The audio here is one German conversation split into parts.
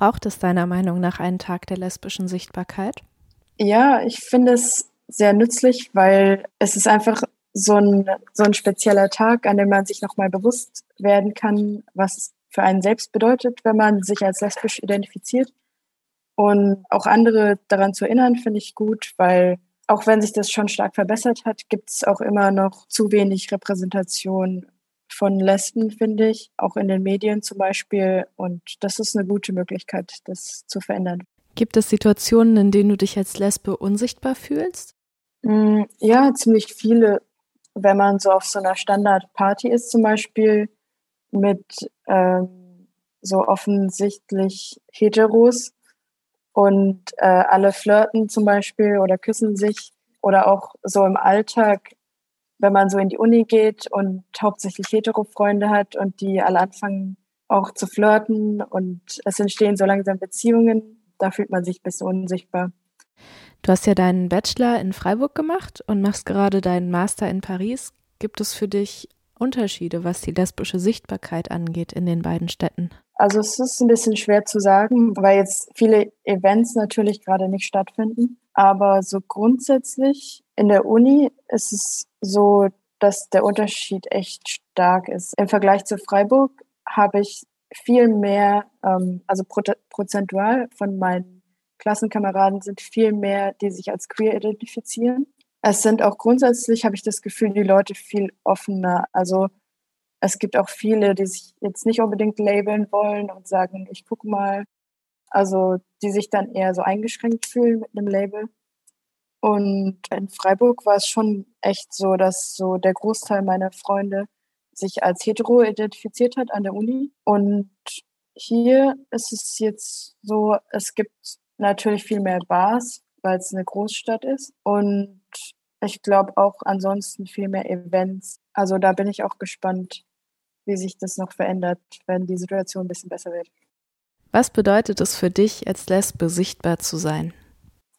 Braucht es deiner Meinung nach einen Tag der lesbischen Sichtbarkeit? Ja, ich finde es sehr nützlich, weil es ist einfach so ein, so ein spezieller Tag, an dem man sich nochmal bewusst werden kann, was es für einen selbst bedeutet, wenn man sich als lesbisch identifiziert. Und auch andere daran zu erinnern, finde ich gut, weil auch wenn sich das schon stark verbessert hat, gibt es auch immer noch zu wenig Repräsentation von Lesben, finde ich, auch in den Medien zum Beispiel. Und das ist eine gute Möglichkeit, das zu verändern. Gibt es Situationen, in denen du dich als Lesbe unsichtbar fühlst? Mm, ja, ziemlich viele. Wenn man so auf so einer Standardparty ist, zum Beispiel mit ähm, so offensichtlich Heteros und äh, alle flirten zum Beispiel oder küssen sich oder auch so im Alltag, wenn man so in die Uni geht und hauptsächlich Hetero-Freunde hat und die alle anfangen auch zu flirten und es entstehen so langsam Beziehungen, da fühlt man sich ein bisschen unsichtbar. Du hast ja deinen Bachelor in Freiburg gemacht und machst gerade deinen Master in Paris. Gibt es für dich Unterschiede, was die lesbische Sichtbarkeit angeht in den beiden Städten? Also es ist ein bisschen schwer zu sagen, weil jetzt viele Events natürlich gerade nicht stattfinden. Aber so grundsätzlich in der Uni ist es so, dass der Unterschied echt stark ist. Im Vergleich zu Freiburg habe ich viel mehr, ähm, also prozentual von meinen Klassenkameraden sind viel mehr, die sich als queer identifizieren. Es sind auch grundsätzlich, habe ich das Gefühl, die Leute viel offener. Also es gibt auch viele, die sich jetzt nicht unbedingt labeln wollen und sagen, ich gucke mal. Also die sich dann eher so eingeschränkt fühlen mit einem Label. Und in Freiburg war es schon echt so, dass so der Großteil meiner Freunde sich als hetero identifiziert hat an der Uni. Und hier ist es jetzt so, es gibt natürlich viel mehr Bars, weil es eine Großstadt ist. Und ich glaube auch ansonsten viel mehr Events. Also da bin ich auch gespannt, wie sich das noch verändert, wenn die Situation ein bisschen besser wird. Was bedeutet es für dich, als Lesbe sichtbar zu sein?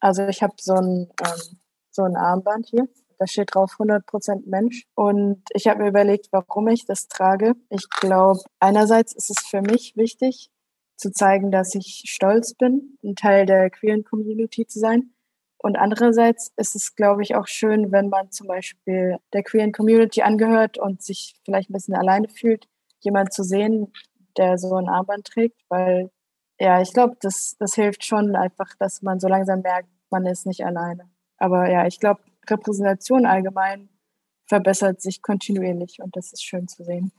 Also ich habe so ein, ähm, so ein Armband hier. Da steht drauf 100% Mensch. Und ich habe mir überlegt, warum ich das trage. Ich glaube, einerseits ist es für mich wichtig, zu zeigen, dass ich stolz bin, ein Teil der queeren Community zu sein. Und andererseits ist es, glaube ich, auch schön, wenn man zum Beispiel der queeren Community angehört und sich vielleicht ein bisschen alleine fühlt, jemand zu sehen, der so ein Armband trägt, weil ja, ich glaube, das, das hilft schon einfach, dass man so langsam merkt, man ist nicht alleine. Aber ja, ich glaube, Repräsentation allgemein verbessert sich kontinuierlich und das ist schön zu sehen.